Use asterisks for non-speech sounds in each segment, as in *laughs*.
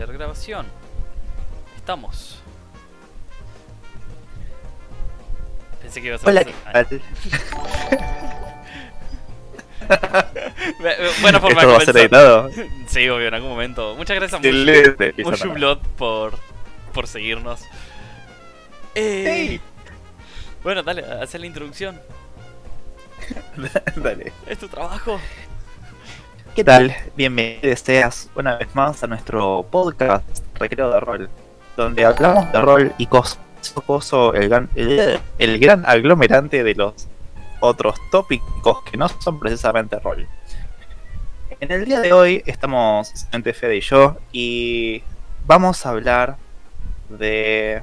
Iniciar grabación. Estamos. Pensé que ibas a Hola, ¿qué Ah, tal? *laughs* Buena forma ¿Esto de va a ser editado? *laughs* Sí, obvio, en algún momento. Muchas gracias, Excelente. Mushu- Mushu Blood, por, por seguirnos. Eh. Bueno, dale, haz la introducción. *laughs* Dale. Es tu trabajo. ¿Qué tal? Bienvenido seas una vez más a nuestro podcast Recreo de Rol, donde hablamos de rol y cosas. Coso, el, gran, el, gran aglomerante de los otros tópicos que no son precisamente rol. En el día de hoy estamos solamente Fede y yo y vamos a hablar de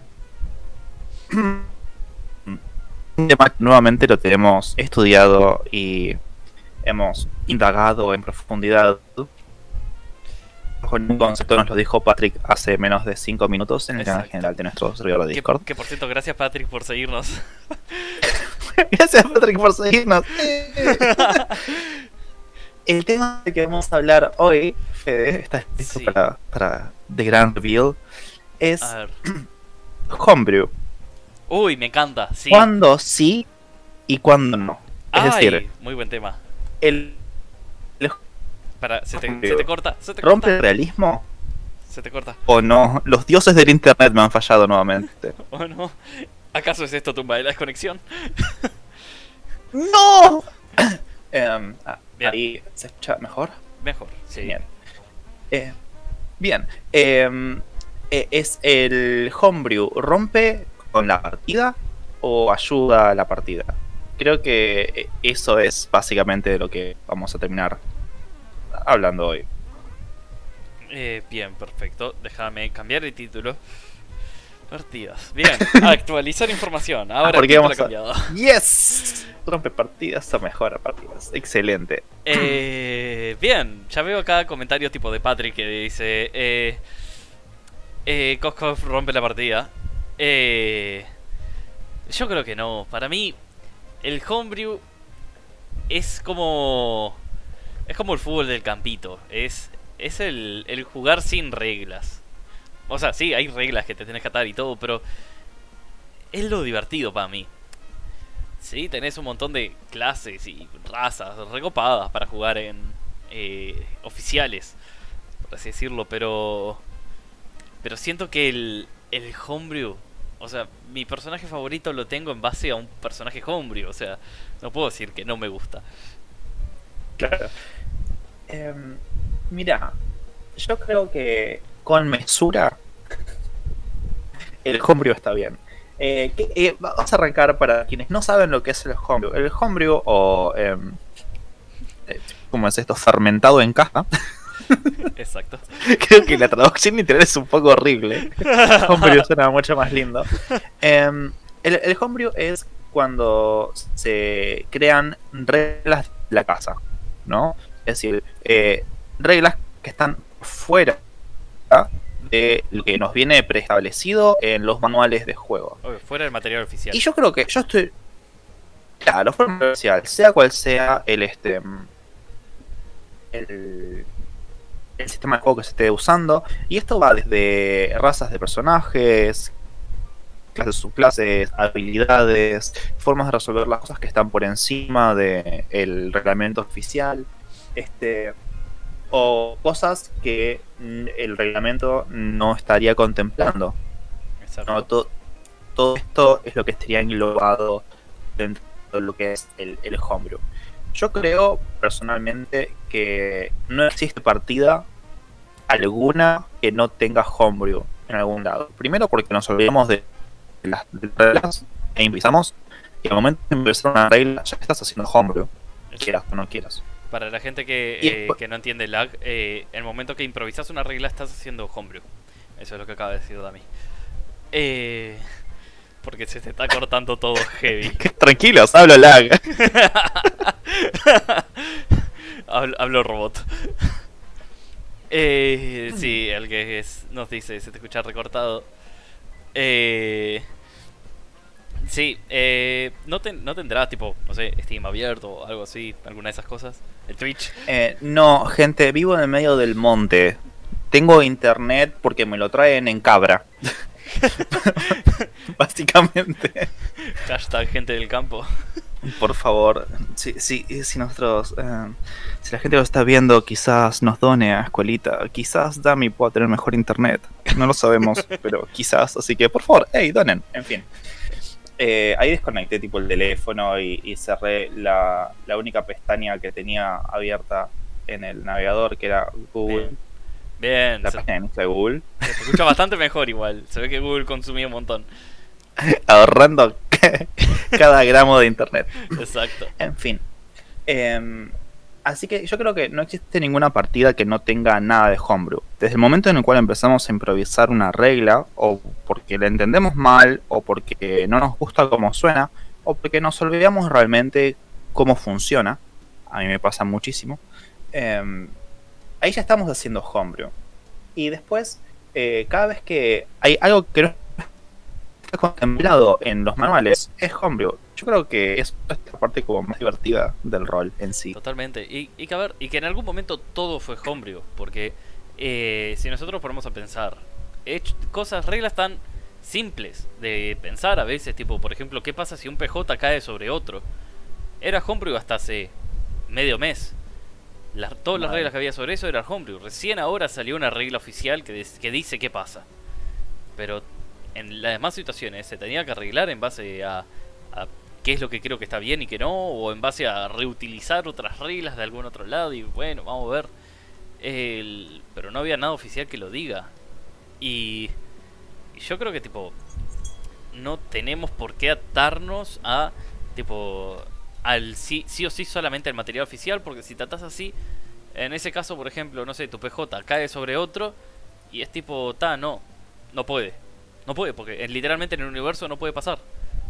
*clears throat* nuevamente lo tenemos estudiado y hemos indagado en profundidad. Con un concepto nos lo dijo Patrick hace menos de 5 minutos en el canal general de nuestro servidor de Discord. que, por cierto, gracias Patrick por seguirnos. *laughs* Gracias Patrick por seguirnos. *laughs* el tema del que vamos a hablar hoy, Fede, ¿estás listo Sí. para, para The Grand Reveal? Es. *clears throat* Homebrew. Uy, me encanta, sí. ¿Cuándo sí y cuándo no? Es Ay, decir, muy buen tema. El, Para, se te, Homebrew. se te corta, se te rompe el realismo Se te corta. o no. Los dioses del internet me han fallado nuevamente. *laughs* ¿O no? ¿Acaso es esto tumba de la desconexión? *laughs* ¡No! *coughs* Em, ah, ahí se escucha mejor. Mejor, sí. Bien. Eh, bien. em, eh, ¿Es el homebrew rompe con la partida o ayuda a la partida? Creo que eh, eso es básicamente de lo que vamos a terminar hablando hoy. Eh, bien, perfecto. Déjame cambiar el título. Partidas. Bien, *laughs* actualizar información. Ahora Ah, porque vamos a- cambiado. ¡Yes! Rompe partidas o mejora partidas. Excelente. Eh, *clears throat* bien, ya veo acá comentarios tipo de Patrick que dice: eh, eh, Koskov rompe la partida. Eh, yo creo que no. Para mí, el homebrew es como. Es como el fútbol del campito. Es, es el, el jugar sin reglas. O sea, sí, hay reglas que te tenés que atar y todo, pero es lo divertido para mí. Sí, tenés un montón de clases y razas recopadas para jugar en eh, oficiales, por así decirlo, pero pero siento que el, el homebrew, o sea, mi personaje favorito lo tengo en base a un personaje homebrew, o sea, no puedo decir que no me gusta. Claro. Em, mira, yo creo que con mesura el homebrew está bien. Eh, que- eh, vamos a arrancar para quienes no saben lo que es el homebrew. El homebrew o... em, eh, ¿Cómo es esto? Fermentado en caja. *laughs* Exacto. *laughs* Creo que la traducción literal es un poco horrible. *laughs* Homebrew suena mucho más lindo. Em, el, el homebrew es cuando se crean reglas de la casa, ¿no? Es decir, eh, reglas que están fuera de lo que nos viene preestablecido en los manuales de juego. Obvio, fuera del material oficial. Y yo creo que yo estoy. Claro, fuera del oficial, sea cual sea el este. El, el sistema de juego que se esté usando. Y esto va desde razas de personajes, clases, subclases, habilidades, formas de resolver las cosas que están por encima del reglamento oficial. Este. O cosas que el reglamento no estaría contemplando. No, to- todo esto es lo que estaría englobado dentro de lo que es el, el homebrew. Yo creo personalmente que no existe partida alguna que no tenga homebrew en algún lado. Primero porque nos olvidamos de las reglas e improvisamos y al momento de empezar una regla ya estás haciendo homebrew, quieras o no quieras. Para la gente que, eh, que no entiende lag, eh, el momento que improvisas una regla estás haciendo homebrew. Eso es lo que acaba de decir Dami. Eh, porque se te está cortando todo *laughs* heavy. Tranquilos, hablo lag. *laughs* hablo, hablo robot. Eh, sí, el que es- nos dice, se te escucha recortado. Eh, sí, eh, no, ten- no tendrá tipo, no sé, Steam abierto o algo así, alguna de esas cosas. El Twitch. Eh, no, gente, vivo en el medio del monte. tengo internet porque me lo traen en cabra. *laughs* Básicamente. Hashtag gente del campo. Por favor, si, si, si nosotros, eh, si la gente lo está viendo, quizás nos done a escuelita, quizás Dami pueda tener mejor internet, no lo sabemos, *laughs* pero quizás, así que por favor, hey, donen, en fin. Eh, ahí desconecté tipo el teléfono y, y cerré la, la, única pestaña que tenía abierta en el navegador, que era Google. Bien. La se, página de Google. Se escucha bastante mejor igual, se ve que Google consumía un montón. *laughs* Ahorrando *laughs* cada gramo de internet. Exacto. En fin. Eh, así que yo creo que no existe ninguna partida que no tenga nada de homebrew. Desde el momento en el cual empezamos a improvisar una regla, o porque la entendemos mal, o porque no nos gusta cómo suena, o porque nos olvidamos realmente cómo funciona, a mí me pasa muchísimo, eh, ahí ya estamos haciendo homebrew. Y después, eh, cada vez que hay algo que no está contemplado en los manuales es homebrew. Yo creo que es esta parte como más divertida del rol en sí. Totalmente. Y, que a ver, y que en algún momento todo fue homebrew. Porque eh, si nosotros ponemos a pensar, cosas, reglas tan simples de pensar a veces, tipo, por ejemplo, ¿qué pasa si un PJ cae sobre otro? Era homebrew hasta hace medio mes. Las, todas las reglas que había sobre eso eran homebrew. Recién ahora salió una regla oficial que, que dice qué pasa. Pero en las demás situaciones se tenía que arreglar en base a, a, qué es lo que creo que está bien y que no, o en base a reutilizar otras reglas de algún otro lado, y bueno, vamos a ver. El, pero no había nada oficial que lo diga. Y, y, yo creo que tipo, no tenemos por qué atarnos a, tipo, al sí, sí o sí solamente al material oficial, porque si tratas así, en ese caso, por ejemplo, no sé, tu PJ cae sobre otro, y es tipo, ta, no, no puede no puede, porque literalmente en el universo no puede pasar.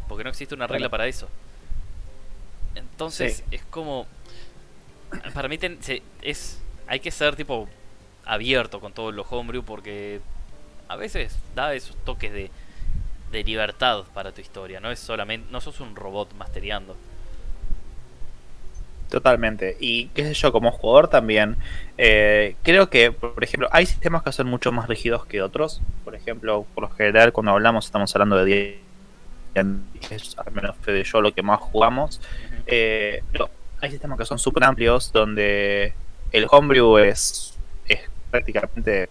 Porque no existe una regla para eso. Entonces sí. es como... Para mí ten, se, es hay que ser tipo abierto con todo lo homebrew porque a veces da esos toques de, de libertad para tu historia. No es solamente... No sos un robot mastereando. Totalmente. Y qué sé yo, como jugador también, eh, creo que, por ejemplo, hay sistemas que son mucho más rígidos que otros. Por ejemplo, por lo general, cuando hablamos, estamos hablando de 10, es al menos de yo lo que más jugamos. Eh, pero hay sistemas que son súper amplios donde el homebrew es, es prácticamente.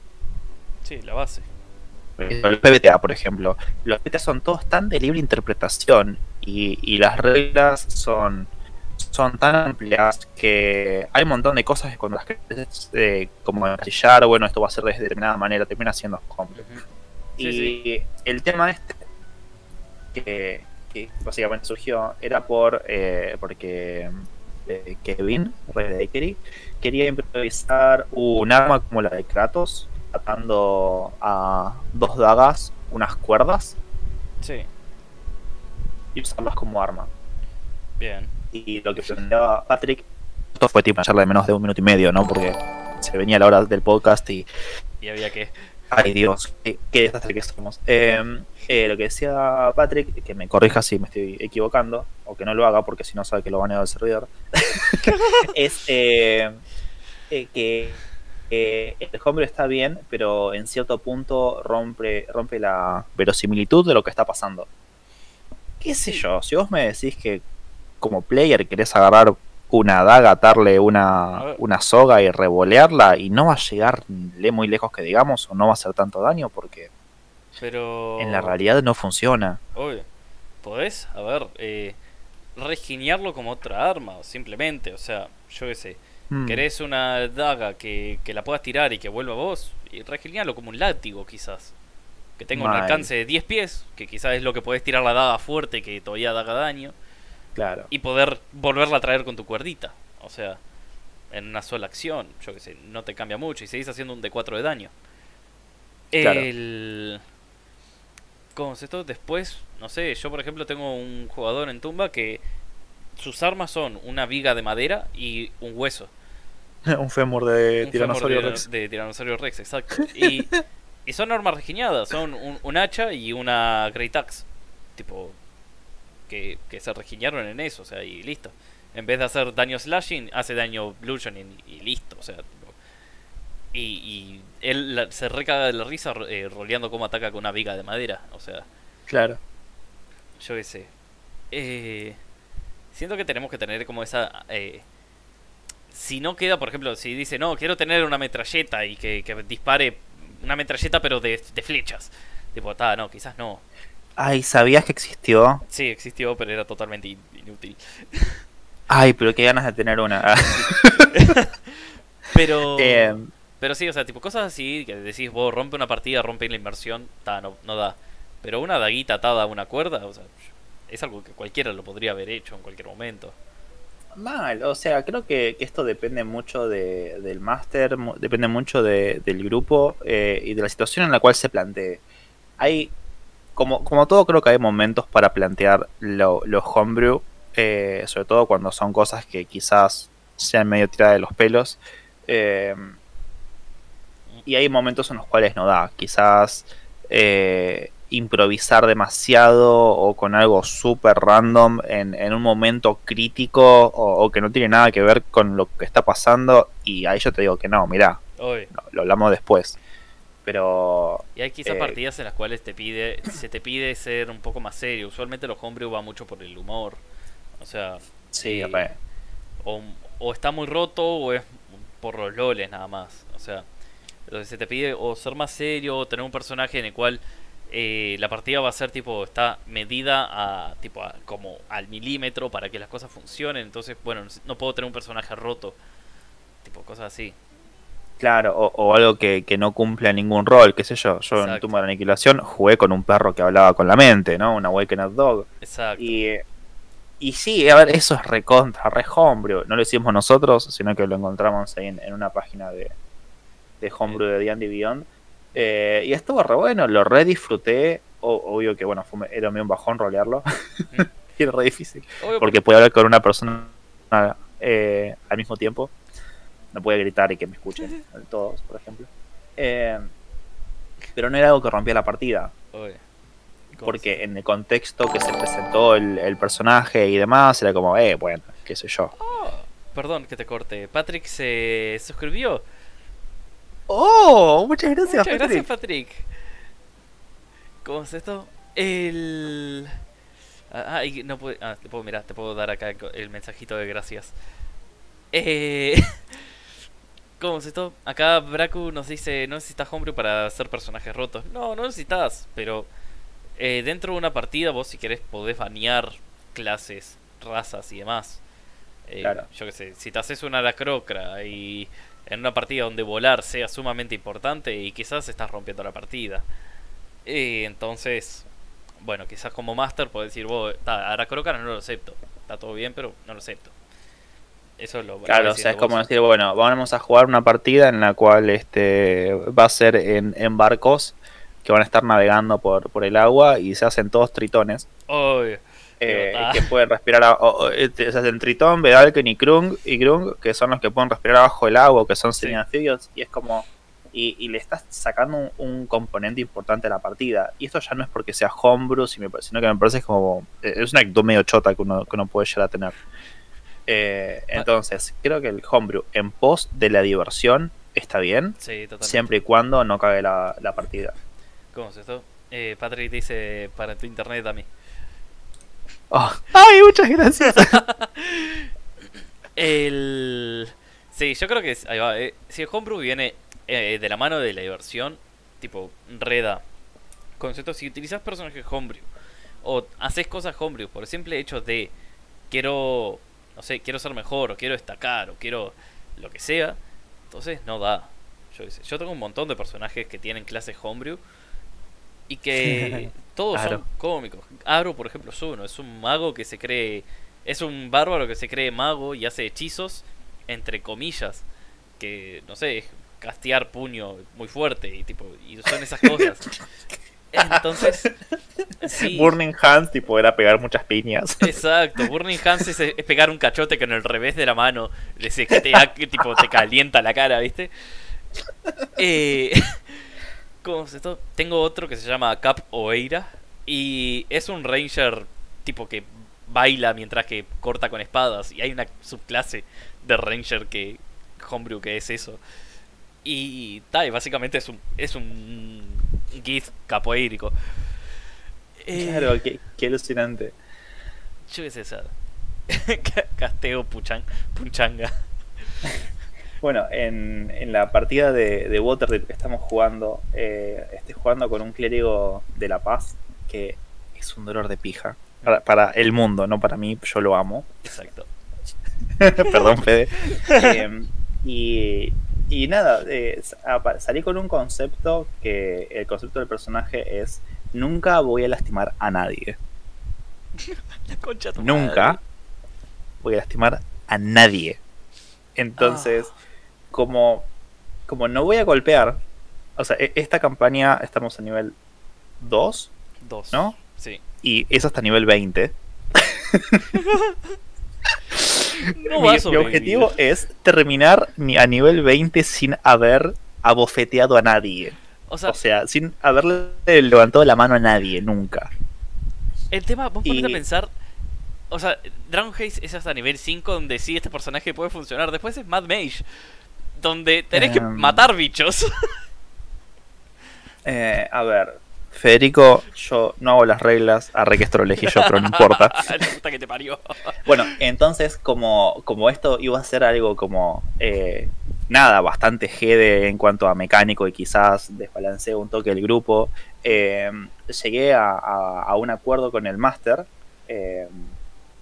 Sí, la base. El PBTA, por ejemplo. Los PBTA son todos tan de libre interpretación y, y las reglas son son tan amplias que hay un montón de cosas que cuando las querés eh, como encasillar, bueno, esto va a ser de determinada manera, termina siendo complejo. Uh -huh. sí, y sí. el tema este que, que, básicamente surgió era por eh, porque eh, Kevin, rey de quería improvisar un arma como la de Kratos, atando a dos dagas unas cuerdas. Sí. Y usarlas como arma. Bien y lo que planteaba Patrick, esto fue tipo una charla de menos de un minuto y medio, ¿no? Porque se venía la hora del podcast y... Y había que... Ay Dios, qué, qué desastre que somos. Eh, eh, lo que decía Patrick, que me corrija si me estoy equivocando, o que no lo haga porque si no sabe que lo baneo del servidor, *laughs* es eh, que el hombre está bien, pero en cierto punto rompe, rompe la verosimilitud de lo que está pasando. ¿Qué sé yo? Si vos me decís que como player querés agarrar una daga, atarle una, una soga y revolearla y no va a llegar muy lejos que digamos o no va a hacer tanto daño porque pero en la realidad no funciona. Obvio. Podés, a ver, eh, resquinearlo como otra arma, simplemente, o sea, yo qué sé. Hmm. Querés una daga que, que, la puedas tirar y que vuelva a vos, y resquinearlo como un látigo quizás. Que tenga Mal. un alcance de 10 pies, que quizás es lo que podés tirar la daga fuerte que todavía haga daño. Claro. Y poder volverla a traer con tu cuerdita. O sea, en una sola acción. Yo que sé, no te cambia mucho. Y seguís haciendo un D4 de daño. Claro. El. ¿Cómo es esto? Después, no sé, yo por ejemplo tengo un jugador en tumba que sus armas son una viga de madera y un hueso. *laughs* un fémur de un tiranosaurio fémur de, rex. De tiranosaurio rex, exacto. *laughs* Y, y son armas regiñadas, son un, un, hacha y una Great Axe. Tipo, que, que se regiñaron en eso, o sea, y listo. En vez de hacer daño slashing, hace daño bludgeoning y listo, o sea. Tipo. Y, y él la- se recaga de la risa eh, roleando cómo ataca con una viga de madera. O sea, Claro. yo qué sé. Eh, siento que tenemos que tener como esa... eh, si no queda, por ejemplo, si dice, no, quiero tener una metralleta y que, que dispare una metralleta pero de, de flechas. Tipo, no, quizás no. Ay, ¿sabías que existió? Sí, existió, pero era totalmente in- inútil. Ay, pero qué ganas de tener una. *laughs* Pero... Eh, Pero sí, o sea, tipo cosas así que decís vos, rompe una partida, rompe la inversión, ta, no, no da. Pero una daguita atada a una cuerda, o sea, es algo que cualquiera lo podría haber hecho en cualquier momento. Mal, o sea, creo que, que esto depende mucho de, del máster, depende mucho de- del grupo eh, y de la situación en la cual se plantee. Hay, como, como todo, creo que hay momentos para plantear lo- los homebrew, eh, sobre todo cuando son cosas que quizás sean medio tiradas de los pelos. eh, y hay momentos en los cuales no da. Quizás eh, improvisar demasiado o con algo súper random en, en un momento crítico o, o que no tiene nada que ver con lo que está pasando. Y ahí yo te digo que no, mirá, lo, lo hablamos después. Pero y hay quizás Eh, partidas en las cuales te pide, se te pide ser un poco más serio. Usualmente los homebrew va mucho por el humor. O sea, sí, re. o, o está muy roto o es por los loles nada más. O sea, entonces se te pide o ser más serio o tener un personaje en el cual eh, la partida va a ser tipo, está medida a tipo a- como al milímetro para que las cosas funcionen. Entonces, bueno, no puedo tener un personaje roto. Tipo, cosas así. Claro, o, o algo que, que no cumpla ningún rol, qué sé yo. Yo en Exacto. Tumba de la Aniquilación jugué con un perro que hablaba con la mente, ¿no? Un Awakened Dog. Exacto. Y, y sí, a ver, eso es recontra, re homebrew. No lo hicimos nosotros, sino que lo encontramos ahí en, en una página de, de homebrew de D&D Beyond. Eh, y estuvo re bueno, lo re disfruté. O- obvio que, bueno, fue, era medio un bajón rolearlo. *laughs* y era re difícil. Obvio, Porque podía hablar con una persona eh, al mismo tiempo. No podía gritar y que me escuchen todos, por ejemplo. Eh, pero no era algo que rompía la partida. Oye, ¿cómo Porque en el contexto que se presentó el, el personaje y demás, era como, eh, bueno, qué sé yo. Oh, perdón que te corte. Patrick se suscribió. ¡Oh! Muchas gracias, Muchas gracias, Patrick. ¿Cómo es esto? El. Ah, ah, y no puede... ah, te puedo, mira, te puedo dar acá el mensajito de gracias. Eh... *laughs* ¿Cómo es esto? Acá Braku nos dice, no necesitas homebrew para hacer personajes rotos. No, no necesitas, pero eh, dentro de una partida vos si querés podés banear clases, razas y demás. Eh, Claro. Yo qué sé, si te haces una lacrocra y en una partida donde volar sea sumamente importante y quizás estás rompiendo la partida. Eh, entonces, bueno, quizás como master podés decir, vos, ta, Aracroca no lo acepto. Está todo bien, pero no lo acepto. Eso es lo Claro, o sea, es como vos. decir, bueno, vamos a jugar una partida en la cual este va a ser en, en barcos que van a estar navegando por, por el agua y se hacen todos tritones. Obvio. eh, que pueden respirar a- o- o, este, se hacen Tritón, Vedalken y Krung, y Grung, que son los que pueden respirar abajo del agua, que son Sí. semi-anfibios, y es como y, y le estás sacando un, un componente importante a la partida. Y esto ya no es porque sea homebrew, sino que me parece como es una actitud medio chota que uno, que uno puede llegar a tener. Eh, entonces, creo que el homebrew en pos de la diversión está bien, Sí, totalmente. siempre y cuando no cague la, la partida. ¿Cómo es esto? Eh, Patrick dice para tu internet a mí. Oh, ¡Ay, muchas gracias! *laughs* El... Sí, yo creo que es- ahí va, eh, si el homebrew viene eh, de la mano de la diversión, tipo reda, concepto, si utilizas personajes homebrew o haces cosas homebrew por el simple hecho de quiero, no sé, quiero ser mejor o quiero destacar o quiero lo que sea, entonces no da. Yo, yo tengo un montón de personajes que tienen clases homebrew y que *laughs* todos son cómicos. Aro, por ejemplo, es uno, es un mago que se cree es un bárbaro que se cree mago y hace hechizos, entre comillas, que, no sé, es castear puño muy fuerte y tipo, y son esas cosas. *laughs* Entonces, *laughs* sí. Burning Hands, tipo, era pegar muchas piñas. Exacto, Burning Hands es, es pegar un cachote con el revés de la mano, ese que te, tipo, te calienta la cara, ¿viste? Eh, *laughs* ¿Cómo esto? Tengo otro que se llama Cap Oeira y es un ranger tipo que baila mientras que corta con espadas y hay una subclase de ranger que homebrew que es eso. Y tal, básicamente es un, es un GIF capoeírico. Eh, claro, qué, qué alucinante. Yo qué sé, *laughs* Casteo puchan, Punchanga. *laughs* Bueno, en, en, la partida de, de Waterdeep que estamos jugando, eh, estoy jugando con un clérigo de La Paz que es un dolor de pija. Para, el mundo, no para mí, yo lo amo. Exacto. *laughs* Perdón, Fede. Em, y, y, nada, eh, salí con un concepto que el concepto del personaje es nunca voy a lastimar a nadie. *laughs* Nunca voy a lastimar a nadie. Entonces, ah. como, como no voy a golpear, o sea, e-, esta campaña estamos a nivel 2. 2. ¿No? Sí. Y es hasta nivel 20. *laughs* *laughs* no mi, mi objetivo es terminar a nivel 20 sin haber abofeteado a nadie. O sea, sin haberle levantado la mano a nadie, nunca. El tema, vos ponete a pensar. O sea, Dragon Haze es hasta nivel 5 donde sí este personaje puede funcionar. Después es Mad Mage, donde tenés que em. matar bichos. *laughs* Eh, a ver, Federico, yo no hago las reglas, arre que esto lo elegí yo, pero no importa. *laughs* que te parió. bueno, entonces, como, como esto iba a ser algo como. Eh, nada, bastante GD en cuanto a mecánico y quizás desbalanceo un toque el grupo. Eh, llegué a, un acuerdo con el Master eh,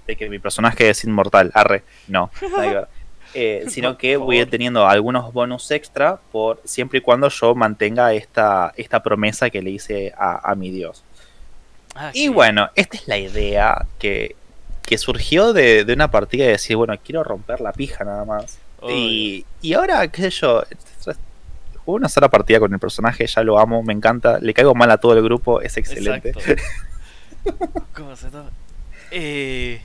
de que mi personaje es inmortal. Arre, no, *laughs* eh, *laughs* sino que voy a ir teniendo algunos bonus extra por siempre y cuando yo mantenga esta, esta promesa que le hice a, mi dios. Ah, y bueno, esta es la idea que, que surgió de, de, una partida de decir, bueno, quiero romper la pija nada más. Y, ahora, qué sé yo, juego una sola partida con el personaje, ya lo amo, me encanta, le caigo mal a todo el grupo, es excelente. *laughs* ¿Cómo se Eh,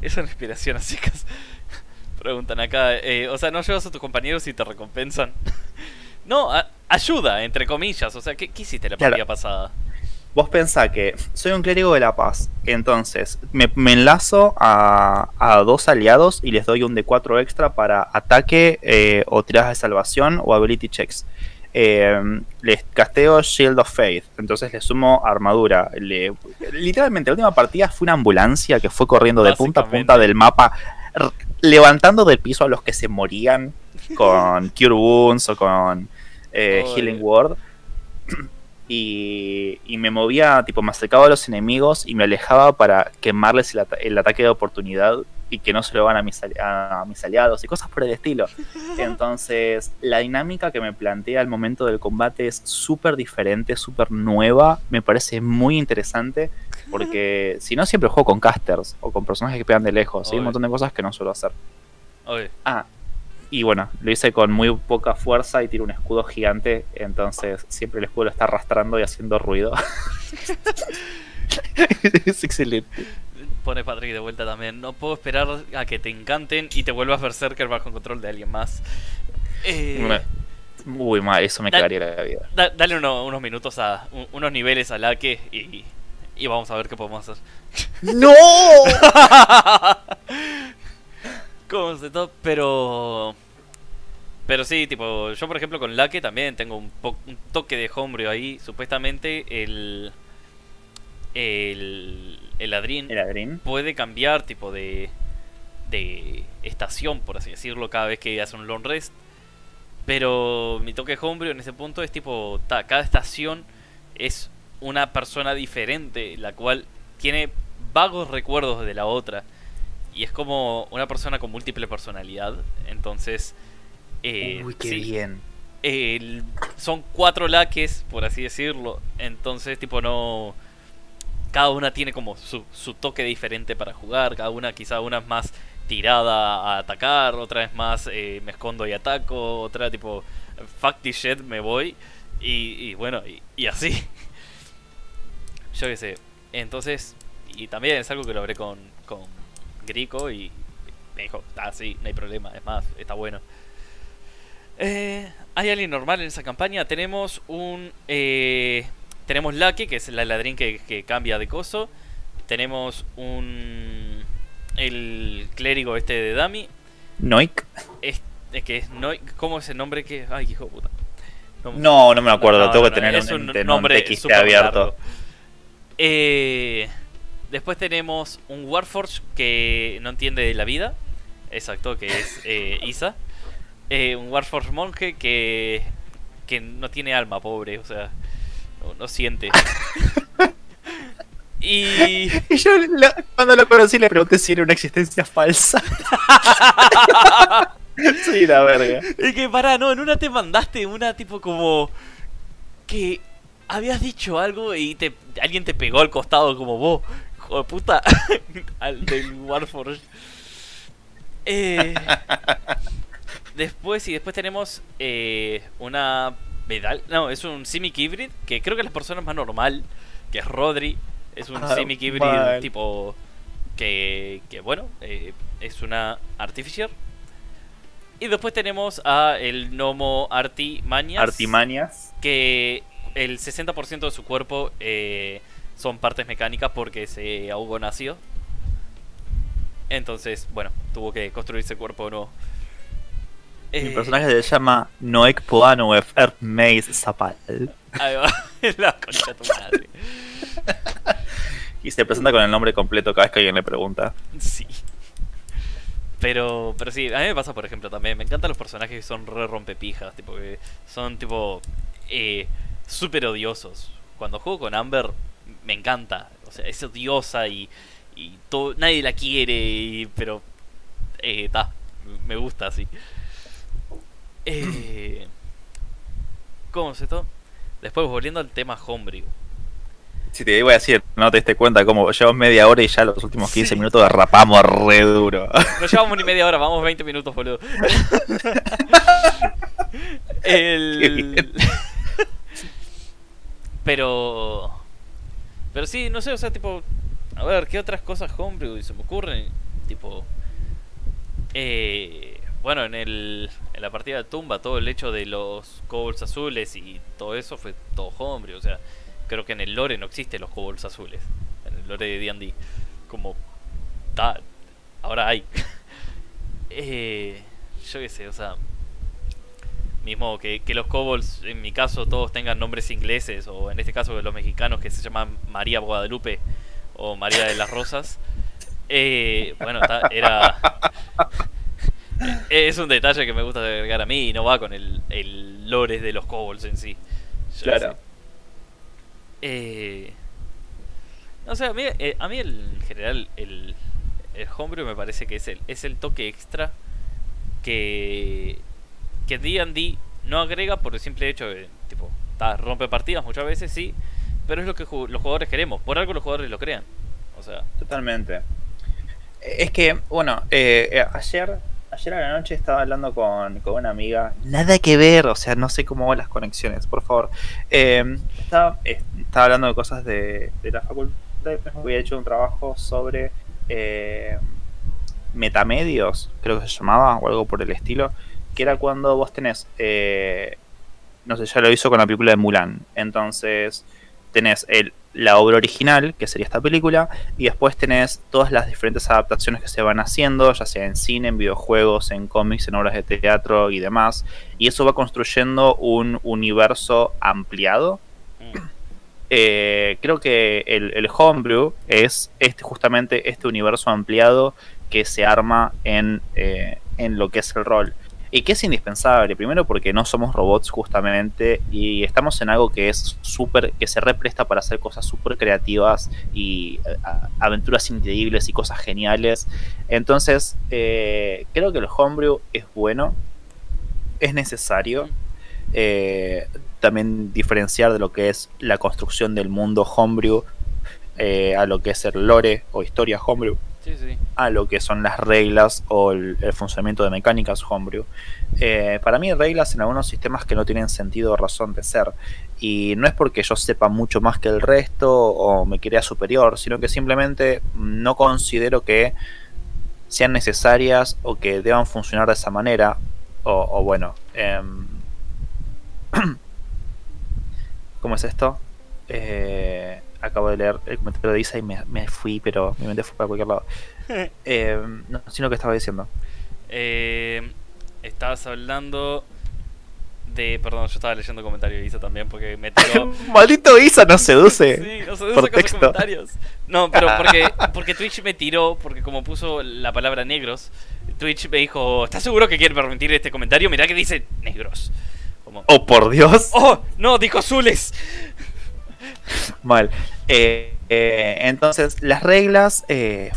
es una inspiración, así que preguntan acá. Eh, o sea, no llevas a tus compañeros y te recompensan. *laughs* no, ayuda, entre comillas. O sea, ¿qué, hiciste la partida pasada? Vos pensás que soy un clérigo de la paz, entonces me, enlazo a, dos aliados y les doy un D4 extra para ataque eh, o tiradas de salvación o ability checks. Eh, les casteo Shield of Faith, entonces le sumo armadura. literalmente, la última partida fue una ambulancia que fue corriendo de punta a punta del mapa, levantando del piso a los que se morían *laughs* con Cure Wounds o con eh, Healing Word. *clears throat* Y, me movía, tipo, me acercaba a los enemigos y me alejaba para quemarles el, ataque de oportunidad y que no se lo van a mis, a, mis aliados y cosas por el estilo. *laughs* Entonces, la dinámica que me plantea al momento del combate es súper diferente, súper nueva, me parece muy interesante porque *laughs* si no siempre juego con casters o con personajes que pegan de lejos, hay un montón de cosas que no suelo hacer. Ah, y bueno, lo hice con muy poca fuerza y tiro un escudo gigante, entonces siempre el escudo lo está arrastrando y haciendo ruido. *laughs* es excelente. Pone Patrick de vuelta también. No puedo esperar a que te encanten y te vuelvas berserker bajo control de alguien más. Eh, Uy, mal, eso me cagaría la vida. dale unos minutos a. unos niveles a la que y, y vamos a ver qué podemos hacer. ¡No! *laughs* ¿Cómo se todo? Pero. Pero sí, tipo, yo por ejemplo con Lake también tengo un, un toque de homebrew ahí. Supuestamente el. El. El ladrín, el puede cambiar tipo de. De estación, por así decirlo, cada vez que hace un long rest. Pero mi toque homebrew en ese punto es tipo. cada estación es una persona diferente, la cual tiene vagos recuerdos de la otra y es como una persona con múltiple personalidad. Entonces. Eh, Uy, qué bien. son cuatro laques, por así decirlo. Entonces, tipo, no. Cada una tiene como su, su toque diferente para jugar. Cada una, quizá una es más tirada a atacar. Otra es más eh, me escondo y ataco. Otra, tipo, fuck this shit, me voy. Y, bueno, y, así. *laughs* Yo qué sé. Entonces, y también es algo que lo hablé con, con Grico y me dijo, ah, sí, no hay problema, es más, está bueno. Eh, ¿Hay alguien normal en esa campaña? Tenemos un... Eh, tenemos Lucky, que es el ladrín que, cambia de coso. Tenemos un... El clérigo este de Dami. Noik. Es, que es Noik. ¿Cómo es el nombre que...? Ay, hijo de puta. No, no me acuerdo, No, tengo no, que tener un, un nombre TXT súper abierto. Eh, después tenemos un Warforge que no entiende de la vida. Exacto, que es eh, *laughs* Isa. Eh, un Warforge monje que, que no tiene alma, pobre, o sea, no, no siente. *laughs* y Y yo lo- cuando lo conocí le pregunté si era una existencia falsa. *laughs* sí, la verga. Es que pará, no, en una te mandaste una tipo como que habías dicho algo y te alguien te pegó al costado como vos, hijo de puta, *laughs* al del Warforge. Eh, después y después tenemos eh, una medal, no, es un Simic Hybrid que creo que la persona más normal, que es Rodri, es un Ah, Simic Hybrid mal. tipo que, que bueno, eh, es una Artificer. Y después tenemos a el Nomo Artimanias. Artimanias. Que el 60% de su cuerpo eh, son partes mecánicas porque se ahogó nació. Entonces, bueno, tuvo que construirse cuerpo nuevo. Mi Eh, personaje se llama Noek Poanuef Maze Zapal. ahí va, *laughs* la concha tu madre. Y se presenta con el nombre completo cada vez que alguien le pregunta. Sí. Pero, pero sí, a mí me pasa, por ejemplo, también. Me encantan los personajes que son re rompepijas. Tipo, que son tipo. Eh, súper odiosos. Cuando juego con Amber, me encanta. O sea, es odiosa y. y todo, nadie la quiere. y- pero. Eh, ta, me gusta así. Eh, ¿Cómo es esto? Después, volviendo al tema Homebrew. Si te iba a decir, no te diste cuenta cómo llevamos media hora y ya los últimos 15 Sí. minutos derrapamos re duro. No llevamos ni media hora, vamos 20 minutos, boludo. *laughs* El... Pero... Pero sí, no sé, o sea, tipo... A ver, ¿qué otras cosas homebrew se me ocurren? Tipo... Eh, bueno, en, el, en la partida de tumba, todo el hecho de los kobolds azules y todo eso fue todo homebrew. O sea, creo que en el lore no existen los kobolds azules. En el lore de D&D. Como... Ta, ahora hay. *laughs* eh, yo qué sé, o sea... Mismo que, que los kobolds, en mi caso, todos tengan nombres ingleses, o en este caso los mexicanos que se llaman María Guadalupe o María de las Rosas. Eh, bueno, era. *laughs* Es un detalle que me gusta agregar a mí y no va con el, el lore de los kobolds en sí. Yo Claro. Eh, no sé, a mí, eh, a mí el- en general el, el homebrew me parece que es el, es el toque extra que que D&D no agrega por el simple hecho de, tipo, ta, rompe partidas muchas veces, sí, pero es lo que ju- los jugadores queremos, por algo los jugadores lo crean. O sea, Totalmente. Es que, bueno, eh, eh, ayer, ayer a la noche estaba hablando con, con una amiga. Nada que ver, o sea, no sé cómo van las conexiones, por favor. Eh, estaba, eh, estaba hablando de cosas de, de la facultad. Había hecho un trabajo sobre eh, metamedios, creo que se llamaba, o algo por el estilo. Que era cuando vos tenés, eh, no sé, ya lo hizo con la película de Mulan. Entonces, tenés el, la obra original, que sería esta película, y después tenés todas las diferentes adaptaciones que se van haciendo, ya sea en cine, en videojuegos, en cómics, en obras de teatro y demás. Y eso va construyendo un universo ampliado. mm, Eh, creo que el, el homebrew es este, justamente este universo ampliado que se arma en, eh, en lo que es el rol. Y que es indispensable, primero porque no somos robots justamente y estamos en algo que es súper, que se represta para hacer cosas súper creativas y eh, aventuras increíbles y cosas geniales. Entonces, eh, creo que el homebrew es bueno, es necesario. Eh, también diferenciar de lo que es la construcción del mundo homebrew a lo que es el lore o historia homebrew a lo que son las reglas o el, funcionamiento de mecánicas homebrew. Eh, para mí reglas en algunos sistemas que no tienen sentido o razón de ser. Y no es porque yo sepa mucho más que el resto o me crea superior, sino que simplemente no considero que sean necesarias o que deban funcionar de esa manera. O, o bueno, em, *clears throat* ¿cómo es esto? Eh, acabo de leer el comentario de Isa y me, me fui, pero mi mente fue para cualquier lado. *laughs* Eh, no sé lo que estaba diciendo. Eh, estabas hablando de. Perdón, yo estaba leyendo comentarios de Isa también porque me tiró. *laughs* Maldito Isa nos seduce. *laughs* Sí, no seduce por con sus comentarios. No, pero porque, porque Twitch me tiró, porque como puso la palabra negros, Twitch me dijo: ¿Estás seguro que quiere permitir este comentario? Mirá que dice negros. Como, Oh, por Dios. ¡Oh! No, dijo azules. Mal. Eh, eh, entonces, las reglas, eh,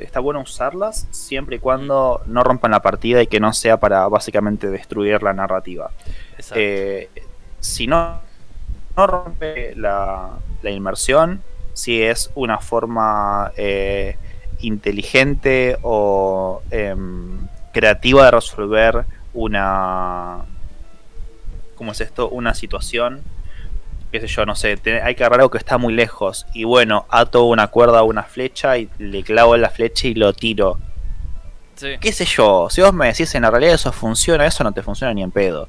está bueno usarlas siempre y cuando no rompan la partida y que no sea para básicamente destruir la narrativa. Si no, no rompe la, la inmersión, si es una forma inteligente o em, creativa de resolver una... ¿Cómo es esto? Una situación. Qué sé yo, no sé, te- hay que agarrar algo que está muy lejos. Y bueno, ato una cuerda a una flecha y le clavo la flecha y lo tiro. sí. qué sé yo, si vos me decís en la realidad eso funciona, eso no te funciona ni en pedo.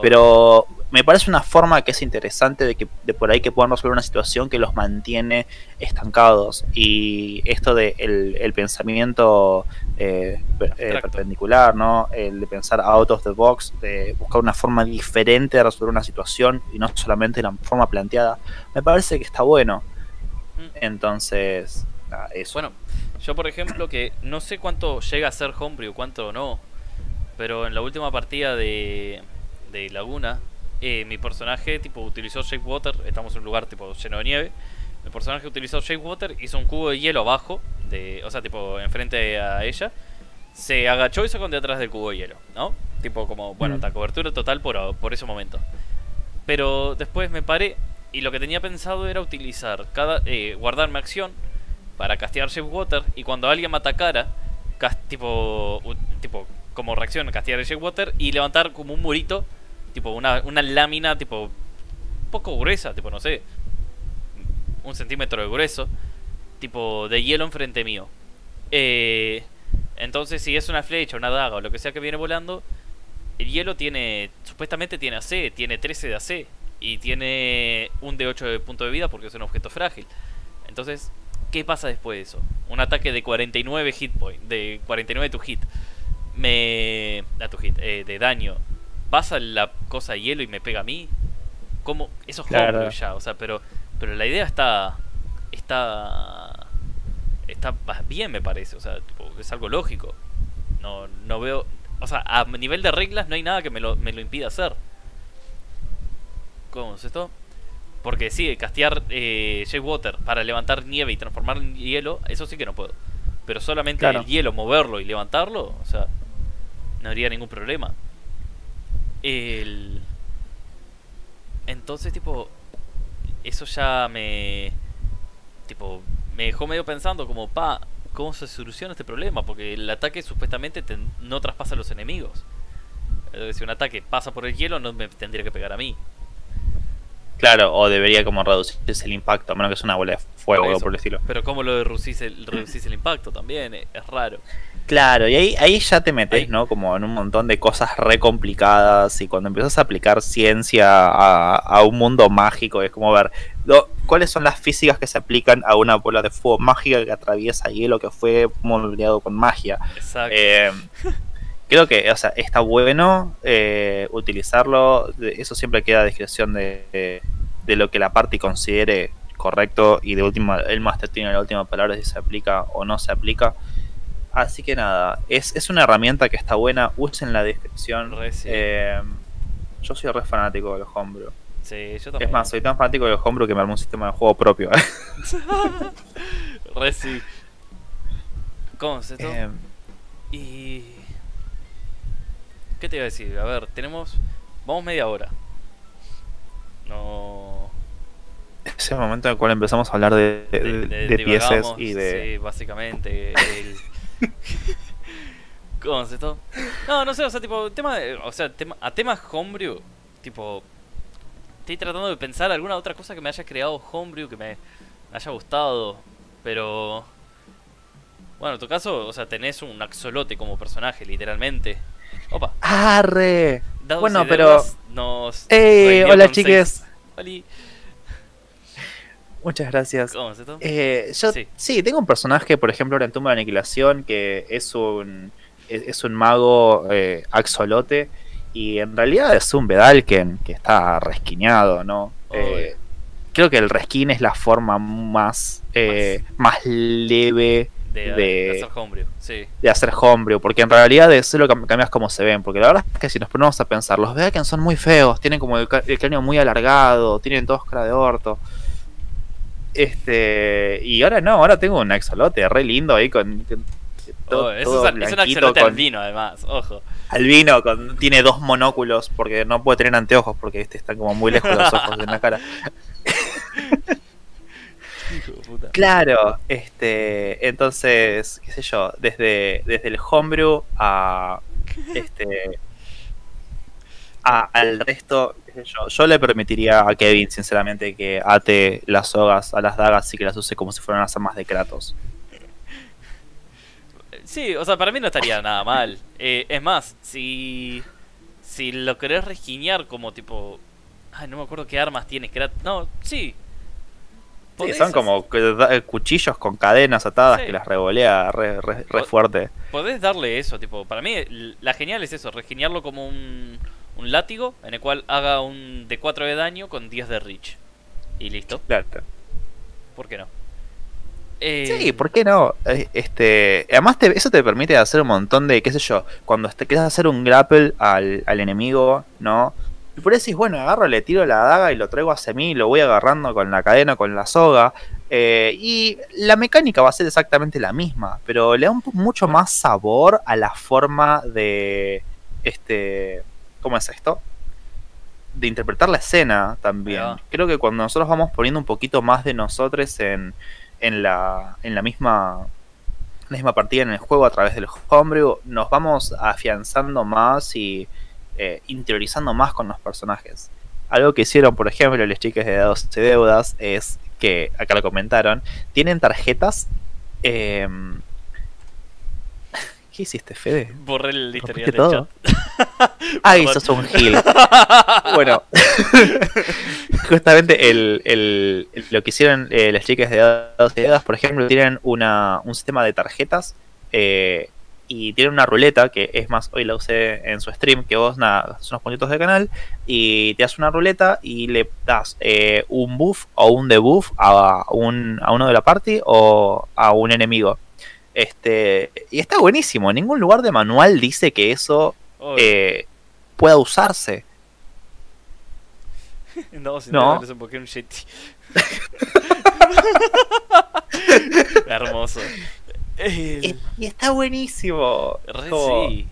Pero me parece una forma que es interesante de que de por ahí que puedan resolver una situación que los mantiene estancados. Y esto de el, el pensamiento eh, eh, perpendicular, ¿no? El de pensar out of the box, de buscar una forma diferente de resolver una situación y no solamente la forma planteada, me parece que está bueno. Mm. Entonces, nada, eso. Bueno, yo por ejemplo que no sé cuánto llega a ser homebrew, cuánto no, pero en la última partida de, de Laguna, eh, mi personaje tipo utilizó Shape Water, estamos en un lugar tipo lleno de nieve, mi personaje utilizó Shape Water, hizo un cubo de hielo abajo, de, o sea, tipo enfrente a ella, se agachó y se escondió atrás del cubo de hielo, ¿no? Tipo como, bueno, Mm. está cobertura total por, por ese momento. Pero después me paré y lo que tenía pensado era utilizar cada eh, guardarme acción para castear Shape Water y cuando alguien me atacara, tipo, tipo como reacción castear el Shape Water y levantar como un murito, tipo una, una lámina tipo poco gruesa, tipo no sé, un centímetro de grueso, tipo de hielo enfrente mío. Eh, entonces si es una flecha, una daga o lo que sea que viene volando, el hielo tiene, supuestamente tiene AC, tiene 13 de AC y tiene un de 8 de punto de vida porque es un objeto frágil. Entonces, ¿qué pasa después de eso? Un ataque de 49 hit point, de 49 to hit. Me a tu hit, eh, de daño. Pasa la cosa de hielo y me pega a mí. ¿Cómo? Eso es Claro. ya, o sea, pero pero la idea está está está bien me parece, o sea, tipo, es algo lógico. No no veo, o sea, a nivel de reglas no hay nada que me lo, me lo impida hacer. ¿Cómo es esto? Porque sí, castear eh, Shape Water para levantar nieve y transformarlo en hielo, eso sí que no puedo. Pero solamente Claro. el hielo, moverlo y levantarlo, o sea, no habría ningún problema. El... Entonces, tipo, eso ya me... Tipo, me dejó medio pensando como, pa, ¿cómo se soluciona este problema? Porque el ataque supuestamente no traspasa a los enemigos. Si un ataque pasa por el hielo, no me tendría que pegar a mí. Claro, o debería como reducirse el impacto, a menos que es una bola de fuego o por el estilo. Pero ¿cómo lo reducís el, reducís el impacto también? Es raro. Claro, y ahí, ahí ya te metes. ¿no? Como en un montón de cosas re complicadas y cuando empiezas a aplicar ciencia a, a un mundo mágico, es como ver lo- cuáles son las físicas que se aplican a una bola de fuego mágica que atraviesa hielo que fue moldeado con magia. Exacto. Eh, creo que, o sea, está bueno eh, utilizarlo. Eso siempre queda a discreción de, de- de lo que la parte considere correcto. Y de última, el máster tiene la última palabra si se aplica o no se aplica. Así que nada, es, es una herramienta que está buena. Usen la descripción. Re sí. Eh, yo soy re fanático de los homebrew. sí, yo también. Es más, soy tan fanático de los homebrew que me armé un sistema de juego propio. *laughs* Re sí. ¿Cómo esto? Eh, Y... ¿Qué te iba a decir? A ver, tenemos... Vamos media hora. No... es el momento en el cual empezamos a hablar de, de, de- y de... Sí, básicamente. El... *laughs* ¿Cómo es esto? No, no sé, o sea, tipo, tema, de- o sea, tema, a temas homebrew, tipo, estoy tratando de pensar alguna otra cosa que me haya creado homebrew, que me, haya gustado, pero... Bueno, en tu caso, o sea, tenés un axolote como personaje, literalmente. Opa. ¡Arre! Dados Bueno, pero- Nos revivió Hola chiques. Oli. Muchas gracias. ¿Cómo esto? Eh, yo Sí. sí. tengo un personaje, por ejemplo, en Tumba de Aniquilación, que es un, es, es un mago eh, axolote y en realidad es un Vedalken que está resquineado, ¿no? Eh, creo que el reskin es la forma más, eh, más leve De, de- de hacer homebrew, sí. de hacer homebrew, porque en realidad es lo que cambias como se ven, porque la verdad es que si nos ponemos a pensar, los Vedalken son muy feos, tienen como el, el cráneo muy alargado, tienen todos cara de orto. Este, y ahora no, ahora tengo un axolote re lindo ahí con, con todo- Oh, eso todo es, un axolote con- albino, además, ojo. albino, con, tiene dos monóculos porque no puede tener anteojos porque este están como muy lejos de los ojos en la cara. *laughs* Hijo de puta. Claro, este, entonces, qué sé yo, desde, desde el homebrew a este a- al resto, yo, yo le permitiría a Kevin, sinceramente, que ate las sogas a las dagas y que las use como si fueran las armas de Kratos. Sí, o sea, para mí no estaría nada mal. Eh, es más, si. Si lo querés resquiñar como tipo. Ay, no me acuerdo qué armas tiene Krat- No, sí. Son como cuchillos con cadenas atadas Sí. que las revolea re, re- fuerte. Podés darle eso, tipo. Para mí, la genial es eso: resquiñarlo como un. Un látigo en el cual haga un de 4 de daño con 10 de reach. Y listo. Claro. ¿Por qué no? Eh, Sí, ¿por qué no? Eh, Este, además te- eso te permite hacer un montón de, qué sé yo, cuando te quieres hacer un grapple al, al enemigo, ¿no? Y por eso decís, bueno, agarro, le tiro la daga y lo traigo hacia mí, lo voy agarrando con la cadena, con la soga. eh, y la mecánica va a ser exactamente la misma, pero le da un, mucho más sabor a la forma de, este, ¿cómo es esto? De interpretar la escena también. Creo que cuando nosotros vamos poniendo un poquito más de nosotros en, en la, en la misma la misma partida en el juego a través del homebrew, nos vamos afianzando más y eh, interiorizando más con los personajes. Algo que hicieron, por ejemplo, los chicos de Dados y Deudas es que, acá lo comentaron, tienen tarjetas. em, ¿Qué hiciste, Fede? Borré el historial ¿Rompiste del todo? chat. *laughs* Ay, sos un gil. *laughs* bueno, *laughs* justamente el, el- el- lo que hicieron eh, las chicas de Dados y Deudas, por ejemplo, tienen una, un sistema de tarjetas eh, y tienen una ruleta que es más, hoy la usé en su stream, que vos nada, haces unos puntitos de canal y te das una ruleta y le das eh, un buff o un debuff a, un, a uno de la party o a un enemigo. Este, y está buenísimo, en ningún lugar de manual dice que eso eh, pueda usarse. *laughs* no, no. es un Pokémon Yeti. *laughs* Hermoso. Y, y está buenísimo. Re Como- sí.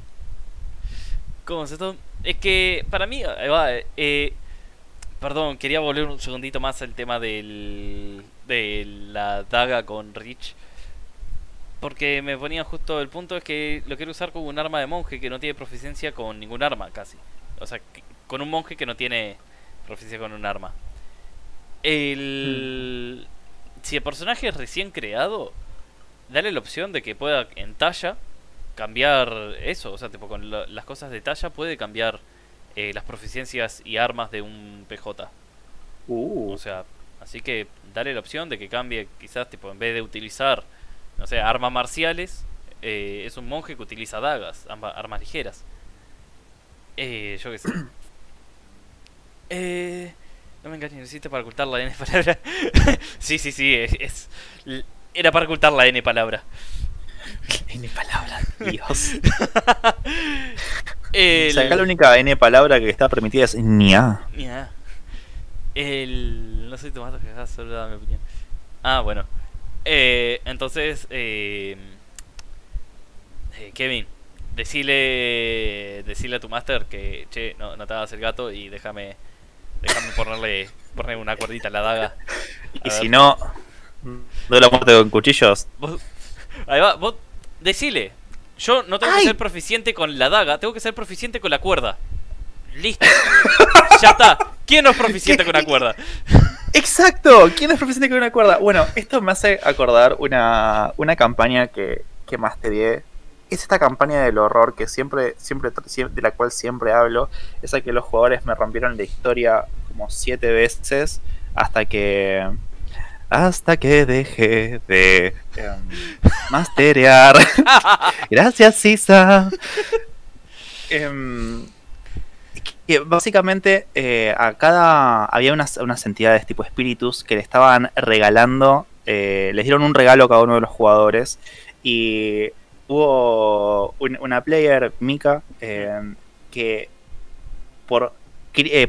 ¿Cómo es esto? Es que para mí, ahí va, eh, perdón, quería volver un segundito más al tema del, de la daga con Rich. Porque me ponía justo el punto es que lo quiero usar como un arma de monje que no tiene proficiencia con ningún arma casi. O sea, con un monje que no tiene proficiencia con un arma. El... Si el personaje es recién creado, dale la opción de que pueda en talla cambiar eso. O sea, tipo con lo- las cosas de talla puede cambiar eh, las proficiencias y armas de un PJ. Uh, O sea, así que dale la opción de que cambie quizás tipo en vez de utilizar, no sé, armas marciales, eh, es un monje que utiliza dagas, armas ligeras. Eh, yo qué sé. *coughs* Eh, no me engañes, necesito para ocultar la N *laughs* palabra. sí, sí, sí, es, era para ocultar la N palabra. *laughs* N palabra, Dios. *laughs* El- O sea, acá la única N palabra que está permitida es ña. Ya. El. No soy tomate que solo da mi opinión. Ah, bueno. Eh, entonces, eh, eh, Kevin, decile, decile a tu master que, che, no, no te hagas el gato y déjame, déjame ponerle, ponerle una cuerdita a la daga. *laughs* Y si no, doy la muerte con cuchillos. Vos- ahí va, vos, decile. Yo no tengo ¡Ay! que ser proficiente con la daga, tengo que ser proficiente con la cuerda. Listo. *laughs* ya está. ¿Quién no es proficiente con la cuerda? *laughs* ¡Exacto! ¿Quién es proficiente con una cuerda? Bueno, esto me hace acordar una, una campaña que, que masteré. Es esta campaña del horror que siempre, siempre, siem- de la cual siempre hablo. Esa que los jugadores me rompieron la historia como siete veces hasta que. Hasta que dejé de em, *laughs* masterear. *laughs* Gracias, Sisa. *laughs* Em, que básicamente eh, a cada había unas, unas entidades tipo espíritus que le estaban regalando, eh, les dieron un regalo a cada uno de los jugadores y hubo un- una player, Mika, eh, que por,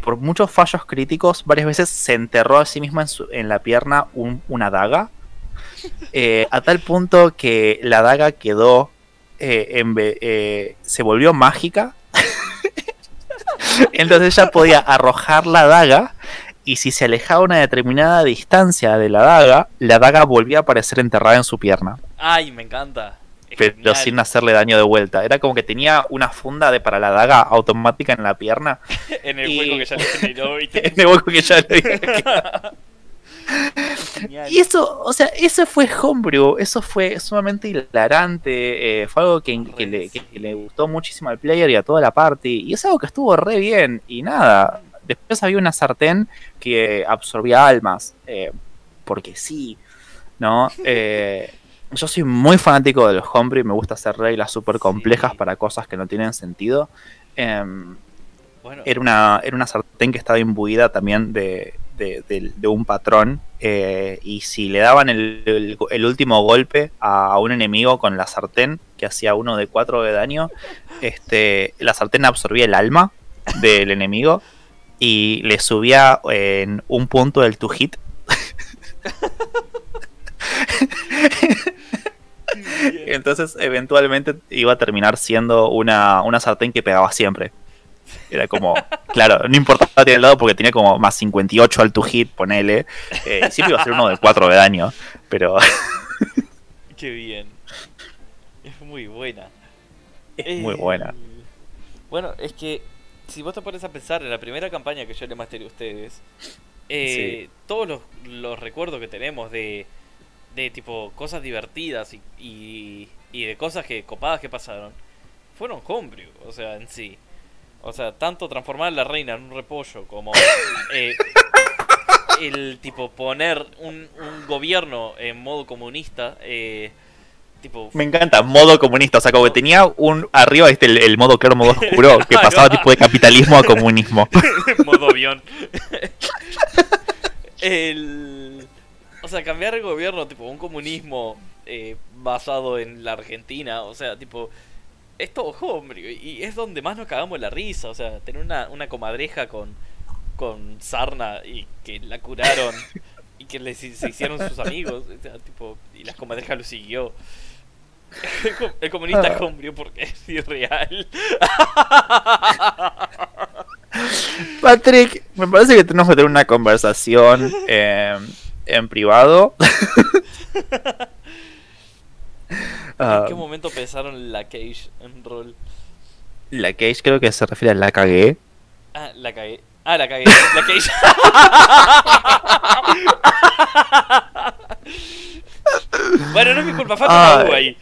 por muchos fallos críticos varias veces se enterró a sí misma en, su- en la pierna un- una daga, *laughs* a tal punto que la daga quedó, en se volvió mágica entonces ella podía arrojar la daga y si se alejaba una determinada distancia de la daga, la daga volvía a aparecer enterrada en su pierna, Ay, me encanta. Es pero genial. sin hacerle daño de vuelta. Era como que tenía una funda de para la daga automática en la pierna. en el y- que ya le generó. En el hueco que ya le. *laughs* *laughs* Y eso, o sea, eso fue homebrew, eso fue sumamente hilarante, eh, fue algo que, que le, que- que le gustó muchísimo al player y a toda la party, y es algo que estuvo re bien, y nada, después había una sartén que absorbía almas, eh, porque sí, ¿no? Eh, yo soy muy fanático de los homebrew, me gusta hacer reglas súper complejas Sí. para cosas que no tienen sentido. Em, Bueno, era una, era una sartén que estaba imbuida también de, de- de- de un patrón. eh, y si le daban el, el- el último golpe a un enemigo con la sartén, que hacía uno de cuatro de daño, este, la sartén absorbía el alma del enemigo y le subía en un punto del to hit. Entonces, eventualmente iba a terminar siendo una, una sartén que pegaba siempre. Era como, claro, no importaba tiene el lado porque tenía como más 58 al to hit, ponele. Eh, y siempre iba a ser uno de 4 de daño. Pero *laughs* qué bien. Es muy buena. es muy Eh, buena. Bueno, es que si vos te pones a pensar en la primera campaña que yo le masteré a ustedes, eh, todos los, los recuerdos que tenemos de, de tipo cosas divertidas y, y, y de cosas que copadas que pasaron fueron homebrew, o sea, en sí. O sea, tanto transformar a la reina en un repollo como *coughs* eh, el tipo poner un, un gobierno en modo comunista, eh, tipo Me encanta, modo comunista. O sea, como que tenía un arriba este el, el modo claro, modo *laughs* oscuro, que pasaba tipo de capitalismo a comunismo. *laughs* modo avión. *laughs* el, o sea, cambiar el gobierno, tipo un comunismo eh, basado en la Argentina, o sea, tipo, es todo hombre, y es donde más nos cagamos la risa, o sea, tener una, una comadreja con, con sarna y que la curaron y que le, se hicieron sus amigos, o sea, tipo, y la comadreja lo siguió. El co- El comunista es hombre porque es irreal. Patrick, me parece que tenemos que tener una conversación eh, en privado. *laughs* Ah, ¿En qué momento pensaron la Cage en rol? la Cage creo que se refiere a la cagué. Ah, la cagué. Ah, la cagué. La Cage. *laughs* bueno, no es mi culpa, falta una ahí.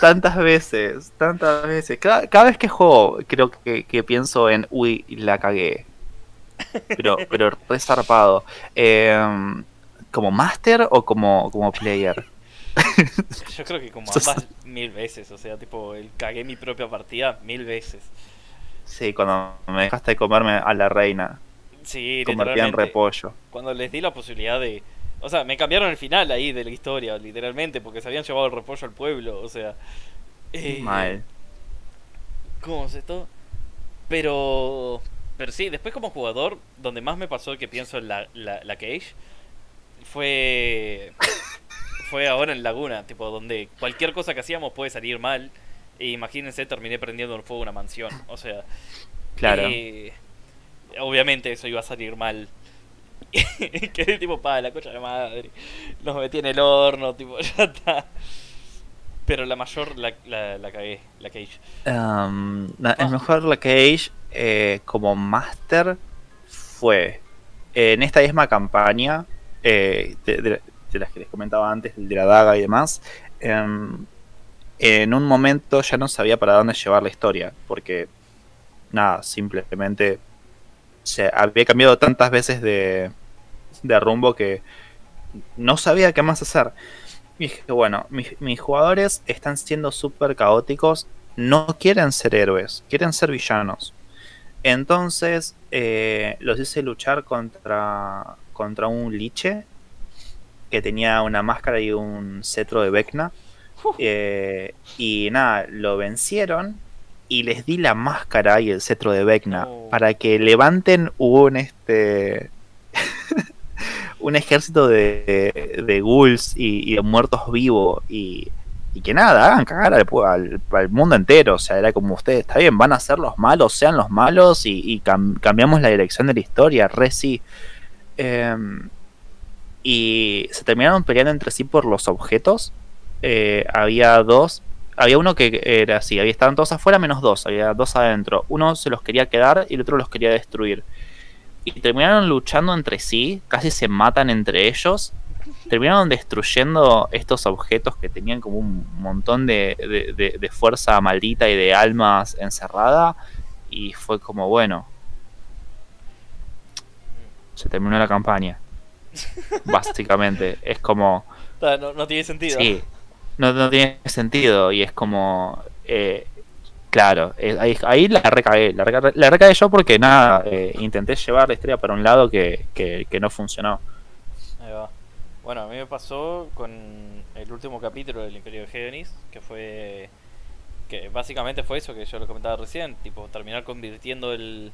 Tantas veces, tantas veces. Cada, cada vez que juego, creo que, que pienso en, uy, la cagué. Pero, pero re zarpado. Em, ¿Como master o como, como player? *laughs* Yo creo que como ambas mil veces, o sea, tipo, el cagué mi propia partida mil veces. Sí, cuando me dejaste comerme a la reina, Sí, convertida en repollo. Cuando les di la posibilidad de... O sea, me cambiaron el final ahí de la historia, literalmente, porque se habían llevado el repollo al pueblo, o sea... eh, Mal. ¿Cómo es esto? Pero. Pero sí, después como jugador, donde más me pasó que pienso en la, la, la Cage fue. Fue ahora en Laguna, tipo, donde cualquier cosa que hacíamos puede salir mal. E imagínense, terminé prendiendo en fuego una mansión. O sea. Claro. eh, obviamente eso iba a salir mal. *laughs* Quedé tipo, pa, la cocha de madre. Los metí en el horno, tipo, *laughs* ya está. Pero la mayor la, la, la cagué, la Cage. Um, na- Ah. el mejor la Cage eh, como master fue en esta misma campaña eh, de, de- de las que les comentaba antes, el de la daga y demás. em, en un momento ya no sabía para dónde llevar la historia, porque nada, simplemente se había cambiado tantas veces de, de rumbo que no sabía qué más hacer. Y dije, bueno, mis, jugadores están siendo súper caóticos no quieren ser héroes, quieren ser villanos. Entonces eh, los hice luchar contra, contra un liche que tenía una máscara y un cetro de Vecna. Eh, y nada, lo vencieron y les di la máscara y el cetro de Vecna Oh. para que levanten un este *laughs* un ejército de, de ghouls y, y de muertos vivos y, y que nada, hagan cagar al, pu- al- al mundo entero. O sea, era como ustedes, está bien, van a ser los malos, sean los malos y, y cam- cambiamos la dirección de la historia, re sí. Em, y se terminaron peleando entre sí por los objetos. Eh, había dos. Había uno que era así, había estaban todos afuera menos dos, había dos adentro. Uno se los quería quedar y el otro los quería destruir. Y terminaron luchando entre sí, casi se matan entre ellos. Terminaron destruyendo estos objetos que tenían como un montón de, de- de- de fuerza maldita y de almas encerrada. Y fue como, bueno, se terminó la campaña. *laughs* Básicamente, es como, No, no tiene sentido. sí, no, no tiene sentido y es como, eh, claro, eh, ahí, ahí la recagué, la recagué, la recagué yo porque nada, eh, intenté llevar la historia para un lado que, que, que no funcionó. Ahí va. Bueno, a mí me pasó con el último capítulo del Imperio de Géonis, que fue. que básicamente fue eso que yo lo comentaba recién, tipo, terminar convirtiendo el,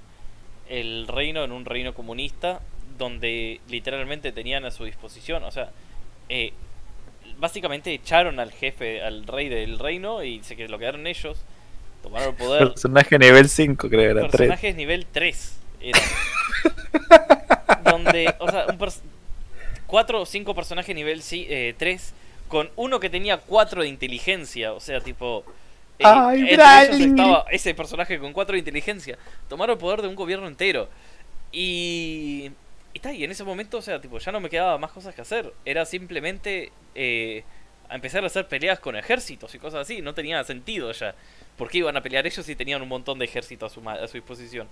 el reino en un reino comunista, donde literalmente tenían a su disposición, o sea, eh, básicamente echaron al jefe, al rey del reino, y se que lo quedaron ellos, tomaron el poder. Personaje nivel 5 creo era 3. personajes nivel 3 eran. donde, o sea, un cuatro o cinco personajes nivel eh, 3 con uno que tenía 4 de inteligencia, o sea, tipo eh, Ay, entre Bradley. ellos estaba ese personaje con 4 de inteligencia. Tomaron el poder de un gobierno entero. Y y ta, y en ese momento, o sea, tipo, ya no me quedaba más cosas que hacer. Era simplemente eh, empezar a hacer peleas con ejércitos y cosas así. No tenía sentido ya. ¿Por qué iban a pelear ellos si tenían un montón de ejército a su, a su disposición?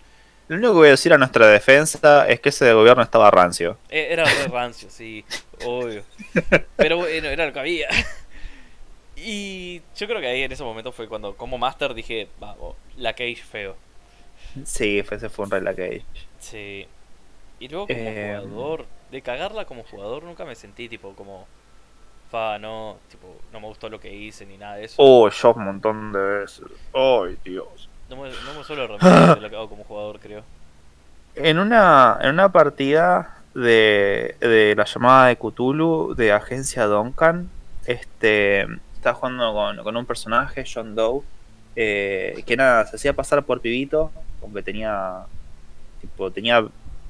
Lo único que voy a decir a nuestra defensa es que ese gobierno estaba rancio. Eh, Era re rancio, sí, obvio. Pero bueno, era lo que había. *laughs* Y yo creo que ahí en ese momento fue cuando, como Master, dije, vamos, la Cage feo. Sí, ese fue un Rey Cage. Sí. Y luego como Eh, jugador, de cagarla como jugador, nunca me sentí tipo como, fa, no, tipo, no me gustó lo que hice ni nada de eso. Oh, yo un montón de veces. Ay, Dios. No me, no me suelo de lo que hago como jugador, creo. En una, en una partida de, de la llamada de Cthulhu de Agencia Duncan, este, estaba jugando con, con un personaje, John Doe, eh, que nada, se hacía pasar por pibito, aunque tenía, tipo, tenía,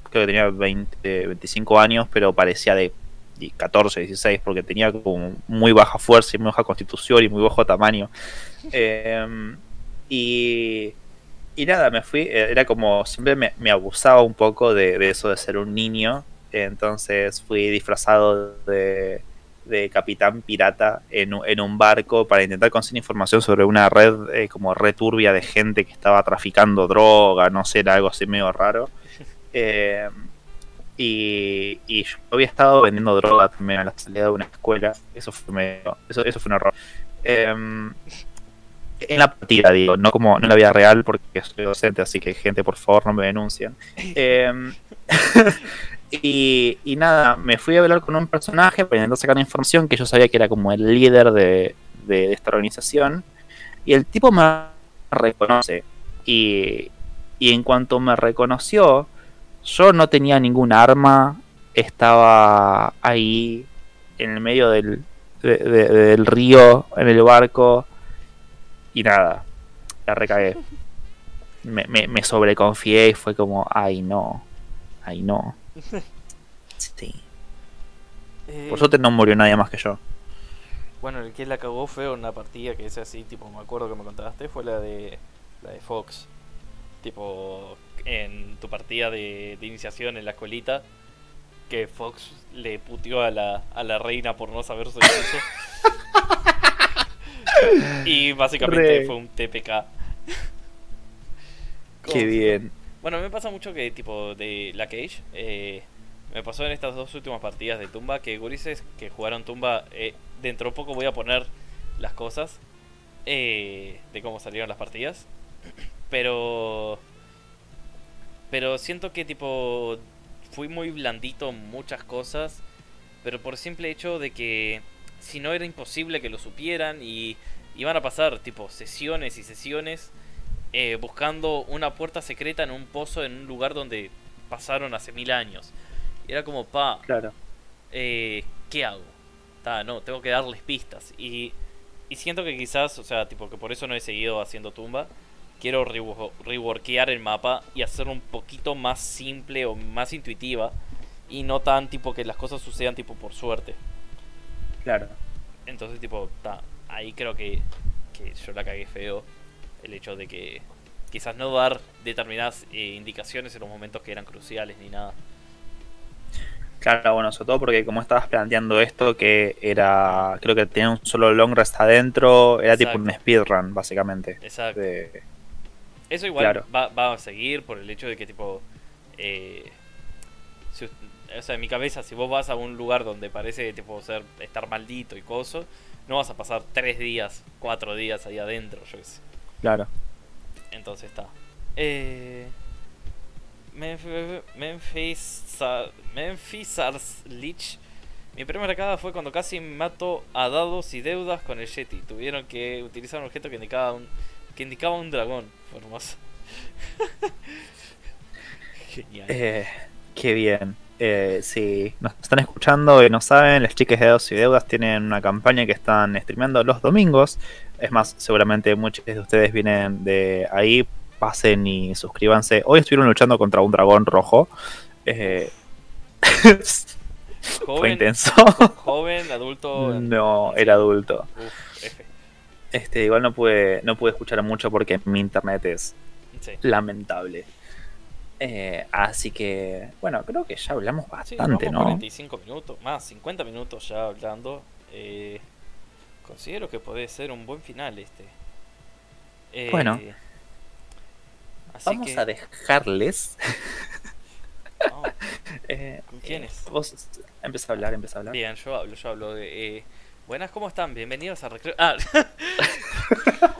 creo que tenía 20, 25 años, pero parecía de 14, 16, porque tenía como muy baja fuerza y muy baja constitución y muy bajo tamaño. *laughs* Eh, y, y nada, me fui, eh, era como, siempre me, me abusaba un poco de, de eso de ser un niño, entonces fui disfrazado de, de capitán pirata en, un- en un barco para intentar conseguir información sobre una red eh, como red turbia de gente que estaba traficando droga, no sé, era algo así medio raro. Eh, y, yo había estado vendiendo droga también a la salida de una escuela, eso fue, medio- eso, fue un error. Em, en la partida, digo, no como en la vida real, porque soy docente, así que gente, por favor, no me denuncien. Em, *laughs* y, nada, me fui a hablar con un personaje para intentar sacar información que yo sabía que era como el líder de, de esta organización. Y el tipo me reconoce. Y, y en cuanto me reconoció, yo no tenía ningún arma, estaba ahí en el medio del, de- de- del río, en el barco, y nada, la recagué. *laughs* Me, me, me sobreconfié y fue como, ay no, ay no. *laughs* Sí. Eh, Por suerte no murió nadie más que yo. Bueno, el que la cagó fue una partida que es así, tipo, me acuerdo que me contaste, fue la de la de Fox. Tipo, en tu partida de, de iniciación en la escuelita, que Fox le puteó a la, a la reina por no saber su eso. *laughs* y básicamente Re. fue un TPK. Qué bien. Bueno, me pasa mucho que, tipo, de la Cage, eh, me pasó en estas dos últimas partidas de Tumba que gurises que jugaron Tumba, eh, dentro de poco voy a poner las cosas. eh, de cómo salieron las partidas. Pero. Pero siento que, tipo. Fui muy blandito en muchas cosas. Pero por simple hecho de que. Si no era imposible que lo supieran. Y iban a pasar, tipo, sesiones y sesiones. eh, buscando una puerta secreta en un pozo en un lugar donde pasaron hace mil años. Y era como, pa, Claro. eh, ¿qué hago? Ta, no, tengo que darles pistas. Y, y siento que quizás, o sea, tipo que por eso no he seguido haciendo tumba. Quiero rewo- reworkear el mapa y hacerlo un poquito más simple o más intuitiva. Y no tan tipo que las cosas sucedan tipo por suerte. Claro. Entonces, tipo, ta, ahí creo que, que yo la cagué feo. El hecho de que quizás no dar determinadas eh, indicaciones en los momentos que eran cruciales ni nada. Claro, bueno, sobre todo porque como estabas planteando esto, que era, creo que tenía un solo long rest adentro, era tipo un speedrun, básicamente. Exacto. De- Eso igual Claro. va, va a seguir por el hecho de que, tipo, eh, si o sea, en mi cabeza, si vos vas a un lugar donde parece, tipo, ser, estar maldito y coso, no vas a pasar tres días, cuatro días ahí adentro, yo qué sé. claro. Entonces está. Eh, Memphis, Memphis, Lich. Mi primera cagada fue cuando casi mato a dados y deudas con el Yeti. Tuvieron que utilizar un objeto que indicaba un, que indicaba un dragón. Fue *laughs* hermoso. Genial. Eh, qué bien. Eh, si nos están escuchando y no saben, las chicas de Dados y Deudas tienen una campaña que están streameando los domingos. Es más, seguramente muchos de ustedes vienen de ahí. Pasen y suscríbanse. Hoy estuvieron luchando contra un dragón rojo. Eh, *laughs* fue intenso. *laughs* joven, adulto. no, era adulto. Uf. Este, igual no pude, no pude escuchar mucho porque mi internet es Sí. lamentable. Eh, así que, bueno, creo que ya hablamos Sí, bastante, vamos ¿no? 45 minutos, más 50 minutos ya hablando. Eh, considero que puede ser un buen final este. Eh, Bueno. Vamos que- a dejarles. no, *laughs* eh, ¿Con quiénes? eh, vos empieza a hablar, empieza a hablar. bien, yo hablo, yo hablo de. Buenas, ¿cómo están? Bienvenidos a Recreo. Ah, *laughs*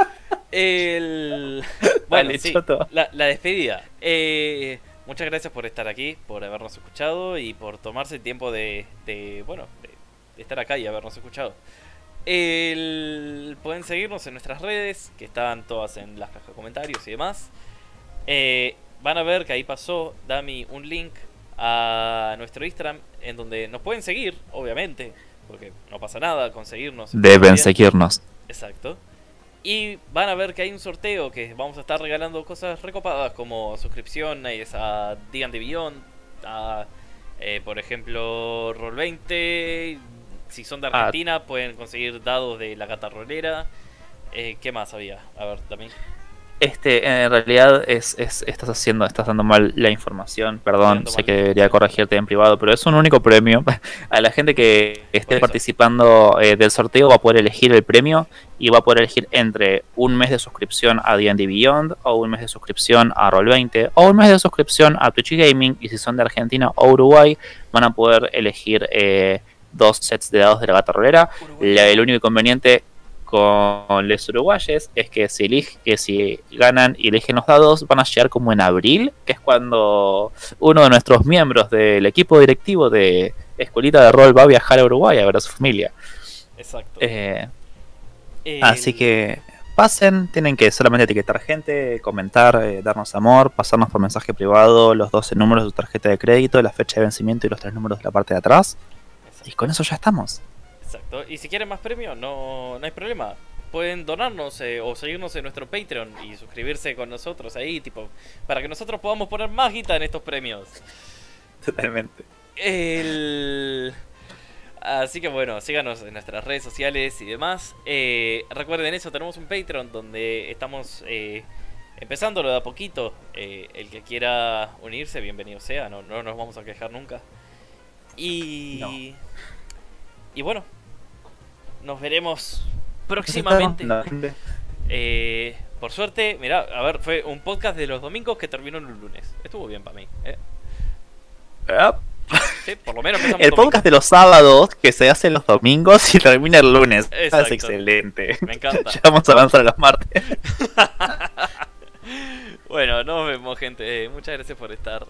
el. Bueno, sí, la, la despedida. Eh, muchas gracias por estar aquí, por habernos escuchado y por tomarse el tiempo de, de bueno, de, de estar acá y habernos escuchado. El- pueden seguirnos en nuestras redes, que están todas en las cajas de comentarios y demás. Eh, van a ver que ahí pasó Dami un link a nuestro Instagram en donde nos pueden seguir, obviamente, porque no pasa nada con seguirnos. Deben Bien. seguirnos. Exacto. Y van a ver que hay un sorteo que vamos a estar regalando cosas recopadas como suscripciones a D&D Beyond, a, eh, por ejemplo, Roll20. Si son de Ah. Argentina pueden conseguir dados de la gata rolera. Eh, ¿Qué más había? A ver, también. Este, en realidad es, es- estás haciendo, estás dando mal la información, perdón, sé mal. que debería corregirte en privado, pero es un único premio. *laughs* A la gente que esté participando eh, del sorteo va a poder elegir el premio y va a poder elegir entre un mes de suscripción a D&D Beyond o un mes de suscripción a Roll20 o un mes de suscripción a Twitch Gaming y si son de Argentina o Uruguay van a poder elegir eh, dos sets de dados de la gata rolera la- el único inconveniente con los uruguayes es que si, elige- que si ganan y eligen los dados van a llegar como en abril, que es cuando uno de nuestros miembros del equipo directivo de Escuelita de Rol va a viajar a Uruguay a ver a su familia. Exacto. Eh, El- así que pasen, tienen que solamente etiquetar gente, comentar, eh, darnos amor, pasarnos por mensaje privado los 12 números de su tarjeta de crédito, la fecha de vencimiento y los tres números de la parte de atrás. Y con eso ya estamos. Exacto. Y si quieren más premios, no, no hay problema. Pueden donarnos eh, o seguirnos en nuestro Patreon y suscribirse con nosotros ahí, tipo, para que nosotros podamos poner más guita en estos premios. Totalmente. El... Así que bueno, síganos en nuestras redes sociales y demás. Eh, recuerden eso, tenemos un Patreon donde estamos eh, empezándolo de a poquito. Eh, el que quiera unirse, bienvenido sea, no, no nos vamos a quejar nunca. Y... No. Y bueno, nos veremos próximamente. No, Eh, por suerte, mira, a ver, fue un podcast de los domingos que terminó en un lunes. Estuvo bien para mí. ¿eh? Yep. Sí, por lo menos empezamos El domingo. podcast de los sábados que se hace los domingos y termina el lunes. Exacto. Es excelente. Me encanta. *laughs* Ya vamos a avanzar a los martes. *laughs* Bueno, nos vemos, gente. Eh, Muchas gracias por estar.